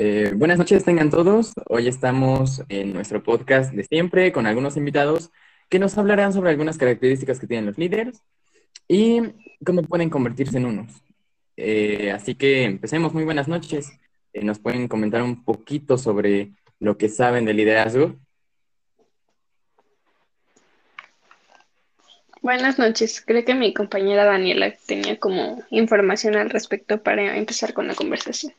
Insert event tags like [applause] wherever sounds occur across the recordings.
Eh, buenas noches, tengan todos. Hoy estamos en nuestro podcast de siempre con algunos invitados que nos hablarán sobre algunas características que tienen los líderes y cómo pueden convertirse en unos. Eh, así que empecemos. Muy buenas noches. Eh, ¿Nos pueden comentar un poquito sobre lo que saben de liderazgo? Buenas noches. Creo que mi compañera Daniela tenía como información al respecto para empezar con la conversación.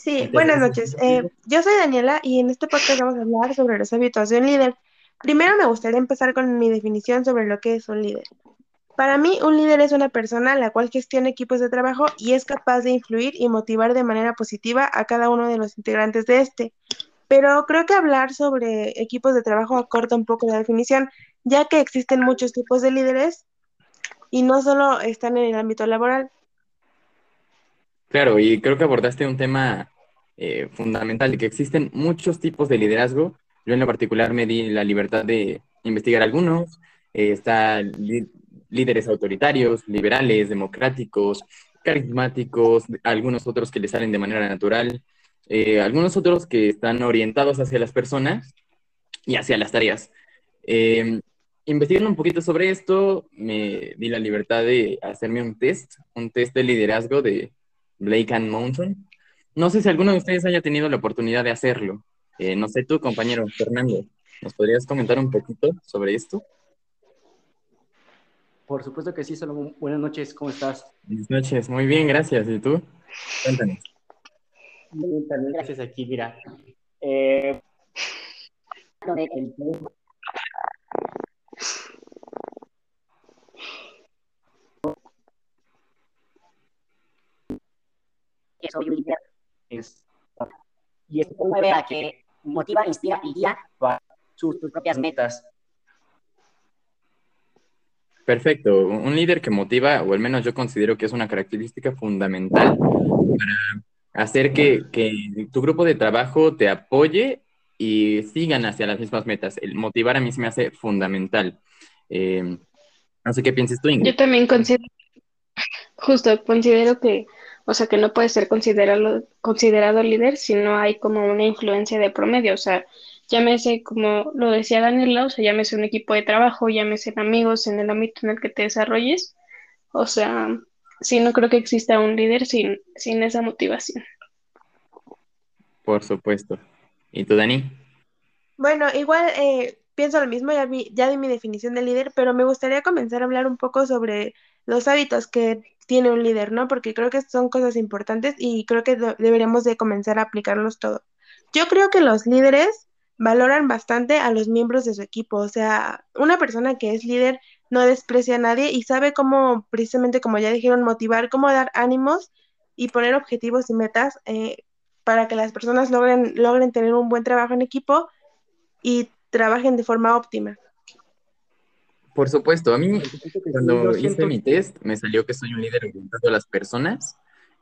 Sí, buenas noches. Eh, yo soy Daniela y en este podcast vamos a hablar sobre los hábitos de un líder. Primero me gustaría empezar con mi definición sobre lo que es un líder. Para mí, un líder es una persona la cual gestiona equipos de trabajo y es capaz de influir y motivar de manera positiva a cada uno de los integrantes de este. Pero creo que hablar sobre equipos de trabajo acorta un poco la definición, ya que existen muchos tipos de líderes y no solo están en el ámbito laboral. Claro, y creo que abordaste un tema eh, fundamental, que existen muchos tipos de liderazgo. Yo en lo particular me di la libertad de investigar algunos. Eh, están líderes autoritarios, liberales, democráticos, carismáticos, algunos otros que le salen de manera natural, eh, algunos otros que están orientados hacia las personas y hacia las tareas. investigando un poquito sobre esto, me di la libertad de hacerme un test, un test de liderazgo de Blake and Mountain. No sé si alguno de ustedes haya tenido la oportunidad de hacerlo. Eh, no sé tú, compañero Fernando, ¿nos podrías comentar un poquito sobre esto? Por supuesto que sí, solo buenas noches, ¿cómo estás? Buenas noches, muy bien, gracias. ¿Y tú? Cuéntanos. Muy bien, también gracias aquí, mira. Eh, el sobre un líder es, y esto mueve a que motiva, inspira y guía sus, sus propias metas. Perfecto. Un líder que motiva, o al menos yo considero que es una característica fundamental para hacer que, que, tu grupo de trabajo te apoye y sigan hacia las mismas metas. El motivar a mí se me hace fundamental. Eh, no sé qué piensas tú, Ingrid. Yo también considero, justo considero que o sea que no puede ser considerado, considerado líder si no hay como una influencia de promedio, o sea, llámese como lo decía Daniela, o sea, llámese un equipo de trabajo, llámese amigos en el ámbito en el que te desarrolles, o sea, sí, no creo que exista un líder sin, sin esa motivación. Por supuesto. ¿Y tú, Dani? Bueno, igual eh, pienso lo mismo, ya, ya di mi definición de líder, pero me gustaría comenzar a hablar un poco sobre los hábitos que tiene un líder, ¿no? Porque creo que son cosas importantes y creo que deberíamos de comenzar a aplicarlos todo. Yo creo que los líderes valoran bastante a los miembros de su equipo, o sea, una persona que es líder no desprecia a nadie y sabe cómo, precisamente como ya dijeron, motivar, cómo dar ánimos y poner objetivos y metas eh, para que las personas logren, logren tener un buen trabajo en equipo y trabajen de forma óptima. Por supuesto, a mí cuando hice mi test me salió que soy un líder orientado a las personas.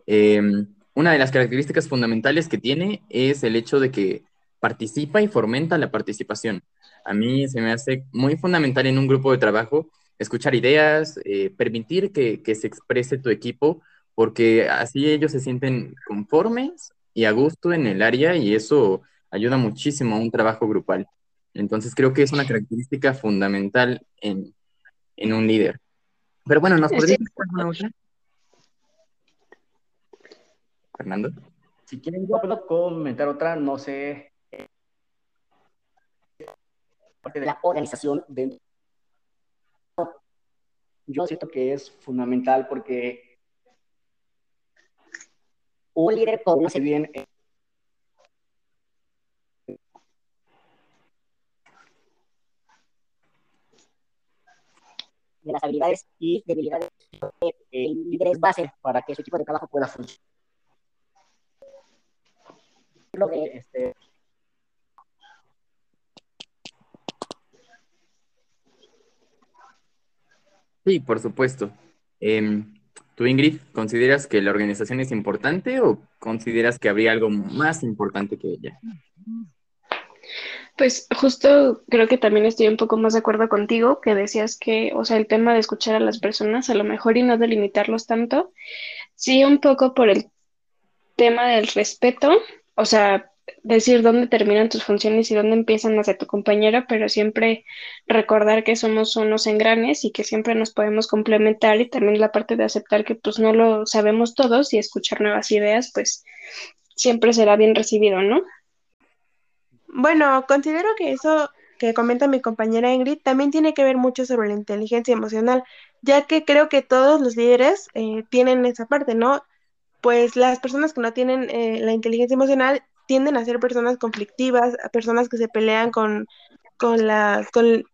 Em, una de las características fundamentales que tiene es el hecho de que participa y fomenta la participación. A mí se me hace muy fundamental en un grupo de trabajo escuchar ideas, eh, permitir que, que se exprese tu equipo, porque así ellos se sienten conformes y a gusto en el área y eso ayuda muchísimo a un trabajo grupal. Entonces creo que es una característica fundamental en, un líder. Pero bueno, ¿nos podrías decir alguna otra? Fernando. Si quieren, yo puedo comentar otra, no sé. Parte de la organización dentro. Yo siento que es fundamental porque un líder conoce bien de las habilidades y debilidades de líder es base para que su equipo de trabajo pueda funcionar. Este, sí, por supuesto. Eh, ¿Tú, Ingrid, consideras que la organización es importante o consideras que habría algo más importante que ella? Pues justo creo que también estoy un poco más de acuerdo contigo, que decías que, o sea, el tema de escuchar a las personas, a lo mejor y no delimitarlos tanto, sí un poco por el tema del respeto, o sea, decir dónde terminan tus funciones y dónde empiezan las de tu compañero, pero siempre recordar que somos unos engranes y que siempre nos podemos complementar y también la parte de aceptar que pues no lo sabemos todos y escuchar nuevas ideas, pues siempre será bien recibido, ¿no? Bueno, considero que eso que comenta mi compañera Ingrid también tiene que ver mucho sobre la inteligencia emocional, ya que creo que todos los líderes eh, tienen esa parte, ¿no? Pues las personas que no tienen eh, la inteligencia emocional tienden a ser personas conflictivas, personas que se pelean con, con, la, con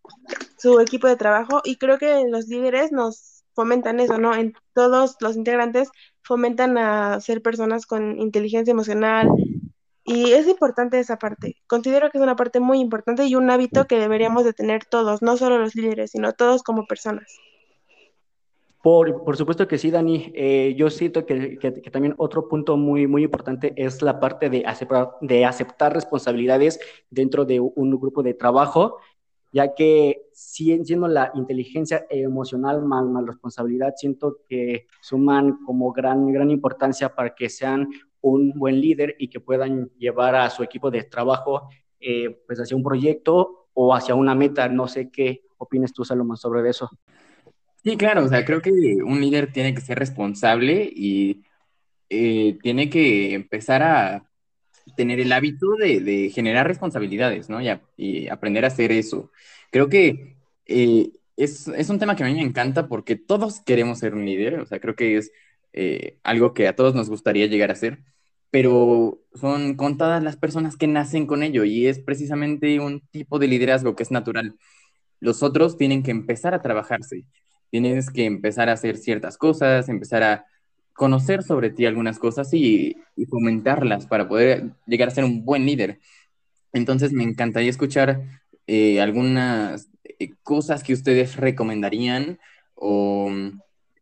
su equipo de trabajo y creo que los líderes nos fomentan eso, ¿no? En todos los integrantes fomentan a ser personas con inteligencia emocional y es importante esa parte. Considero que es una parte muy importante y un hábito que deberíamos de tener todos, no solo los líderes, sino todos como personas. Por, supuesto que sí, Dani. Eh, yo siento que, también otro punto muy, muy importante es la parte de aceptar, de aceptar responsabilidades dentro de un grupo de trabajo, ya que siendo la inteligencia emocional más, más responsabilidad, siento que suman como gran, gran importancia para que sean un buen líder y que puedan llevar a su equipo de trabajo eh, pues hacia un proyecto o hacia una meta. No sé qué opinas tú, Salomón, sobre eso. Sí, claro, o sea, creo que un líder tiene que ser responsable y eh, tiene que empezar a tener el hábito de, generar responsabilidades, ¿no? Y, aprender a hacer eso. Creo que eh, es, un tema que a mí me encanta porque todos queremos ser un líder, o sea, creo que es algo que a todos nos gustaría llegar a ser, pero son contadas las personas que nacen con ello y es precisamente un tipo de liderazgo que es natural. Los otros tienen que empezar a trabajarse Tienes que empezar a hacer ciertas cosas, empezar a conocer sobre ti algunas cosas y, fomentarlas para poder llegar a ser un buen líder. Entonces me encantaría escuchar eh, algunas eh, cosas que ustedes recomendarían o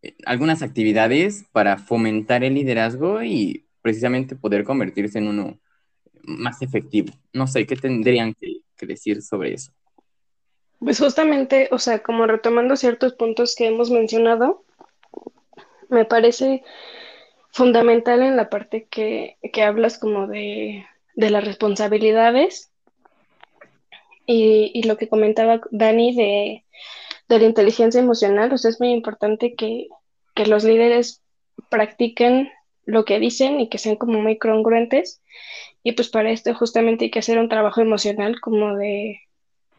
eh, algunas actividades para fomentar el liderazgo y precisamente poder convertirse en uno más efectivo. No sé, ¿qué tendrían que decir sobre eso? Pues justamente, o sea, como retomando ciertos puntos que hemos mencionado, me parece fundamental en la parte que, hablas como de, las responsabilidades y, lo que comentaba Dani de, la inteligencia emocional, o sea, es muy importante que, que los líderes practiquen lo que dicen y que sean como muy congruentes. Y pues para esto justamente hay que hacer un trabajo emocional como de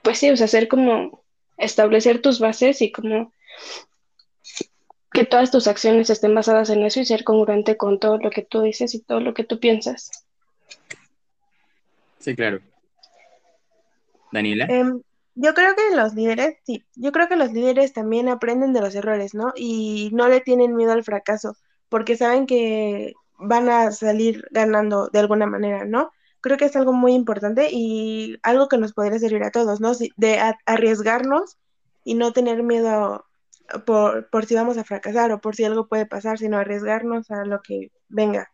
pues sí, o sea, hacer como establecer tus bases y como que todas tus acciones estén basadas en eso y ser congruente con todo lo que tú dices y todo lo que tú piensas. Sí, claro. Daniela. Em, yo creo que los líderes, sí, yo creo que los líderes también aprenden de los errores, ¿no? Y no le tienen miedo al fracaso, porque saben que van a salir ganando de alguna manera, ¿no? creo que es algo muy importante y algo que nos podría servir a todos, ¿no? De arriesgarnos y no tener miedo por, por si vamos a fracasar o por si algo puede pasar, sino arriesgarnos a lo que venga.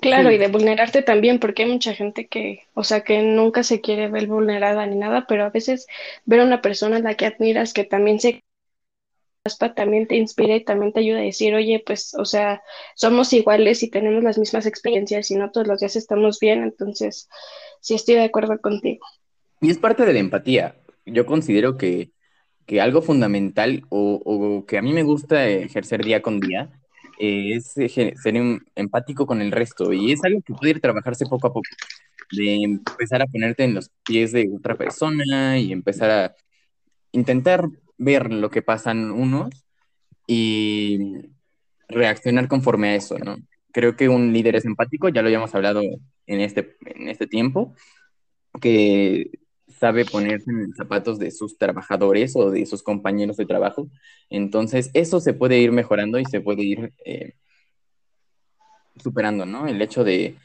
Claro, y de vulnerarte también, porque hay mucha gente que, o sea, que nunca se quiere ver vulnerada ni nada, pero a veces ver a una persona a la que admiras que también se también te inspira y también te ayuda a decir, oye, pues, o sea, somos iguales y tenemos las mismas experiencias y no todos los días estamos bien, entonces sí estoy de acuerdo contigo. Y es parte de la empatía. Yo considero que, algo fundamental o, que a mí me gusta ejercer día con día eh, es ser empático con el resto y es algo que puede ir trabajarse poco a poco, de empezar a ponerte en los pies de otra persona y empezar a intentar ver lo que pasan unos y reaccionar conforme a eso, ¿no? Creo que un líder es empático, ya lo habíamos hablado en este, en este tiempo, que sabe ponerse en los zapatos de sus trabajadores o de sus compañeros de trabajo. Entonces, eso se puede ir mejorando y se puede ir eh, superando, ¿no? El hecho de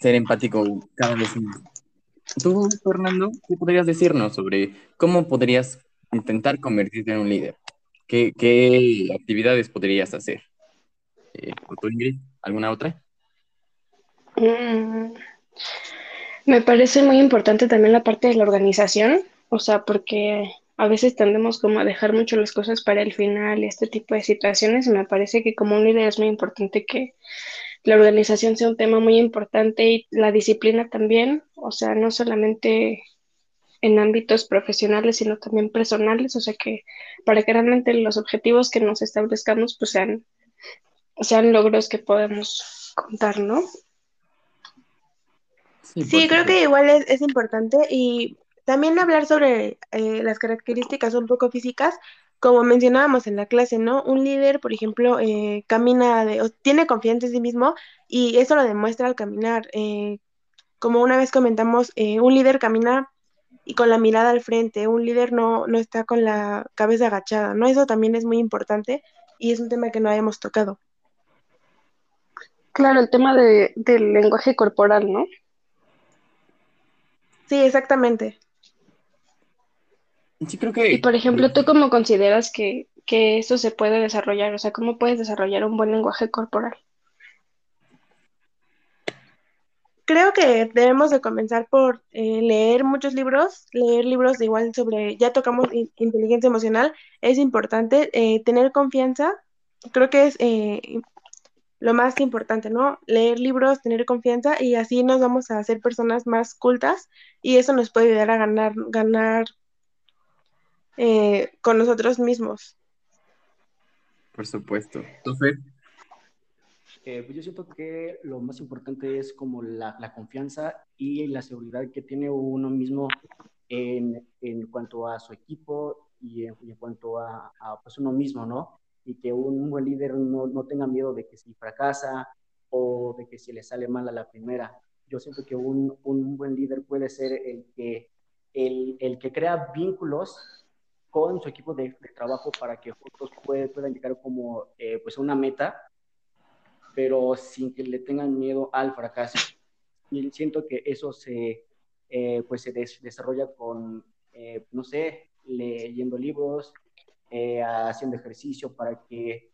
ser empático cada vez más. Tú, Fernando, ¿qué podrías decirnos sobre cómo podrías intentar convertirte en un líder? ¿Qué, actividades podrías hacer? Eh. ¿Alguna otra? Mm, me parece muy importante también la parte de la organización, o sea, porque a veces tendemos como a dejar mucho las cosas para el final y este tipo de situaciones, y me parece que como un líder es muy importante que la organización sea un tema muy importante y la disciplina también, o sea, no solamente en ámbitos profesionales, sino también personales, o sea que para que realmente los objetivos que nos establezcamos pues sean, sean logros que podemos contar, ¿no? Sí, creo que igual es, es, importante y también hablar sobre eh, las características un poco físicas, como mencionábamos en la clase, ¿no? Un líder, por ejemplo, eh, camina, de, o tiene confianza en sí mismo y eso lo demuestra al caminar. Eh, como una vez comentamos, un líder camina y con la mirada al frente, un líder no, no está con la cabeza agachada, ¿no? Eso también es muy importante y es un tema que no habíamos tocado. Claro, el tema de, del lenguaje corporal, ¿no? Sí, exactamente. Sí, creo que... Y por ejemplo, ¿tú cómo consideras que, que eso se puede desarrollar? O sea, ¿cómo puedes desarrollar un buen lenguaje corporal? Creo que debemos de comenzar por eh, leer muchos libros, leer libros de igual sobre, ya tocamos inteligencia emocional, es importante eh, tener confianza, creo que es eh, lo más importante, ¿no? Leer libros, tener confianza y así nos vamos a hacer personas más cultas y eso nos puede ayudar a ganar, ganar con nosotros mismos. Por supuesto. Entonces, eh, pues yo siento que lo más importante es como la, la confianza y la seguridad que tiene uno mismo en, en cuanto a su equipo y en, en cuanto a, a, pues uno mismo, ¿no? Y que un buen líder no, no, tenga miedo de que si fracasa o de que si le sale mal a la primera. Yo siento que un, un buen líder puede ser el que, el, el que crea vínculos con su equipo de, de trabajo para que juntos puedan llegar como eh, pues una meta pero sin que le tengan miedo al fracaso. Y siento que eso se, eh, pues se desarrolla con, eh, no sé, leyendo libros, eh, haciendo ejercicio para que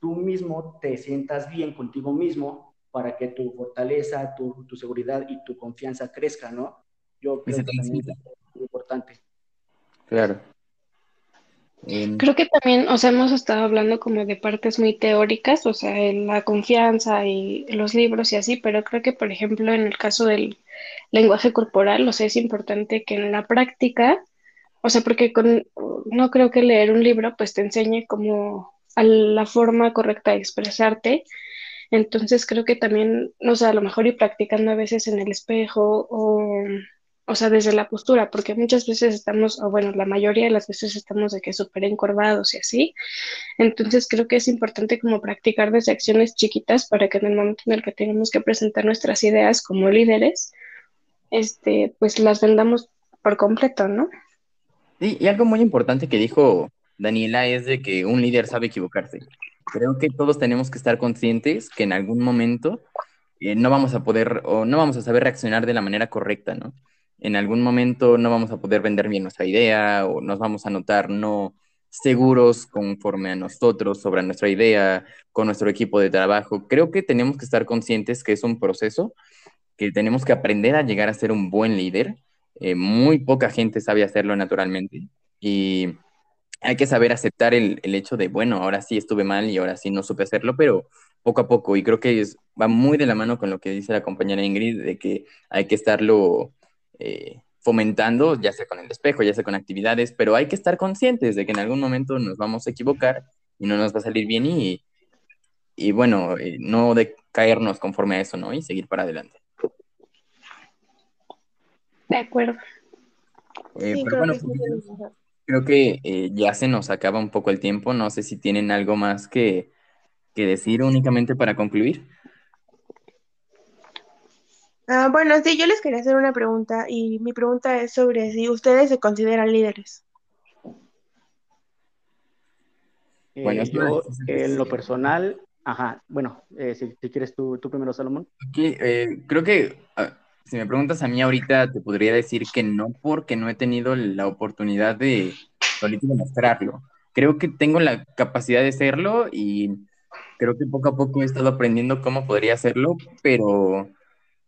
tú mismo te sientas bien contigo mismo, para que tu fortaleza, tu, tu seguridad y tu confianza crezca, ¿no? Yo creo que también es muy importante. Claro. Creo que también, o sea, hemos estado hablando como de partes muy teóricas, o sea, la confianza y los libros y así, pero creo que, por ejemplo, en el caso del lenguaje corporal, o sea, es importante que en la práctica, o sea, porque con, no creo que leer un libro pues te enseñe como a la forma correcta de expresarte, entonces creo que también, o sea, a lo mejor ir practicando a veces en el espejo o o sea, desde la postura, porque muchas veces estamos, o bueno, la mayoría de las veces estamos de que súper encorvados y así. Entonces creo que es importante como practicar desde acciones chiquitas para que en el momento en el que tengamos que presentar nuestras ideas como líderes, este, pues las vendamos por completo, ¿no? Sí, y algo muy importante que dijo Daniela es de que un líder sabe equivocarse. Creo que todos tenemos que estar conscientes que en algún momento eh, no vamos a poder o no vamos a saber reaccionar de la manera correcta, ¿no? En algún momento no vamos a poder vender bien nuestra idea o nos vamos a notar no seguros conforme a nosotros sobre nuestra idea, con nuestro equipo de trabajo. Creo que tenemos que estar conscientes que es un proceso, que tenemos que aprender a llegar a ser un buen líder. Eh, muy poca gente sabe hacerlo naturalmente y hay que saber aceptar el, el, hecho de, bueno, ahora sí estuve mal y ahora sí no supe hacerlo, pero poco a poco. Y creo que es, va muy de la mano con lo que dice la compañera Ingrid, de que hay que estarlo eh, fomentando, ya sea con el espejo, ya sea con actividades, pero hay que estar conscientes de que en algún momento nos vamos a equivocar y no nos va a salir bien y, y bueno, eh, no de caernos conforme a eso, ¿no? Y seguir para adelante. De acuerdo. Eh, sí, pero creo bueno, que creo que eh, ya se nos acaba un poco el tiempo. No sé si tienen algo más que, que decir únicamente para concluir. Ah, bueno, sí, yo les quería hacer una pregunta y mi pregunta es sobre si ustedes se consideran líderes. Eh, bueno, yo en lo personal, ajá, bueno, eh, si, si, quieres tú, tú primero, Salomón. Okay, eh, creo que uh, si me preguntas a mí ahorita, te podría decir que no, porque no he tenido la oportunidad de solito demostrarlo. Creo que tengo la capacidad de hacerlo y creo que poco a poco he estado aprendiendo cómo podría hacerlo, pero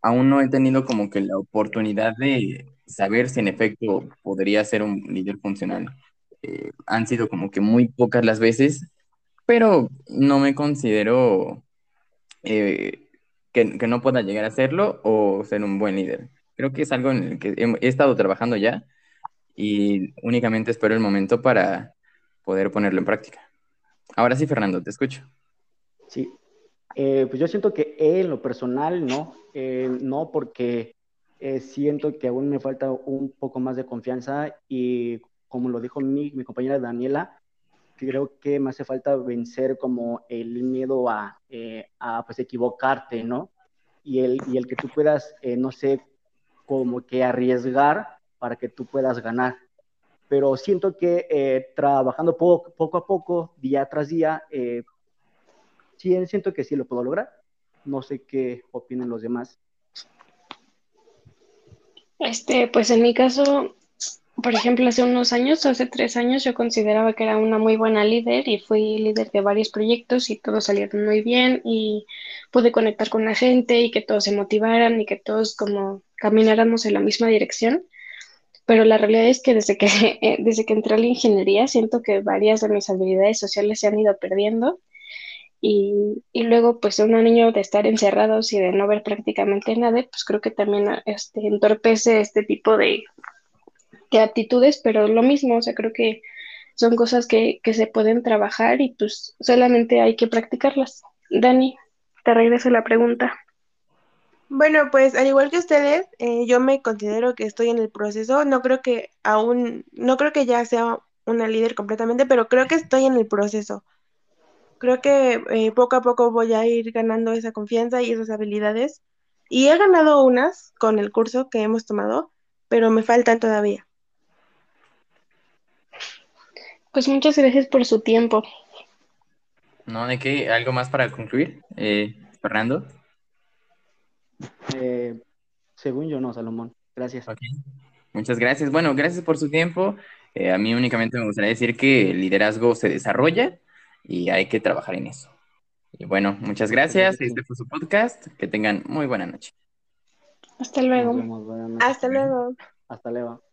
aún no he tenido como que la oportunidad de saber si en efecto podría ser un líder funcional. Eh, han sido como que muy pocas las veces, pero no me considero eh, que, no pueda llegar a hacerlo o ser un buen líder. Creo que es algo en el que he, estado trabajando ya y únicamente espero el momento para poder ponerlo en práctica. Ahora sí, Fernando, te escucho. Sí, eh, pues yo siento que en lo personal no, eh, no porque siento que aún me falta un poco más de confianza y como lo dijo mi, mi compañera Daniela, creo que me hace falta vencer como el miedo a, eh, a pues equivocarte, ¿no? Y el, y el que tú puedas, eh, no sé, como que arriesgar para que tú puedas ganar. Pero siento que eh, trabajando poco, poco, a poco, día tras día, sí, siento que sí lo puedo lograr. No sé qué opinan los demás. Este, pues en mi caso, por ejemplo, hace unos años, hace tres años, yo consideraba que era una muy buena líder y fui líder de varios proyectos y todos salieron muy bien y pude conectar con la gente y que todos se motivaran y que todos como camináramos en la misma dirección. Pero la realidad es que desde que, [laughs] eh, desde que entré a la ingeniería siento que varias de mis habilidades sociales se han ido perdiendo y, y luego pues un niño de estar encerrados y de no ver prácticamente nada, pues creo que también este, entorpece este tipo de que aptitudes, pero lo mismo, o sea, creo que son cosas que, se pueden trabajar y pues solamente hay que practicarlas. Dani, te regreso la pregunta. Bueno, pues al igual que ustedes, eh, yo me considero que estoy en el proceso. No creo que aún, no creo que ya sea una líder completamente, pero creo que estoy en el proceso. Creo que eh, poco a poco voy a ir ganando esa confianza y esas habilidades. Y he ganado unas con el curso que hemos tomado, pero me faltan todavía. Pues muchas gracias por su tiempo. No, ¿de qué? ¿Algo más para concluir, eh, Fernando? Eh, según yo no, Salomón. Gracias. Muchas gracias. Bueno, gracias por su tiempo. Eh, a mí únicamente me gustaría decir que el liderazgo se desarrolla y hay que trabajar en eso. Y bueno, muchas gracias. Este fue su podcast. Que tengan muy buena noche. Hasta luego. Hasta luego. Hasta luego.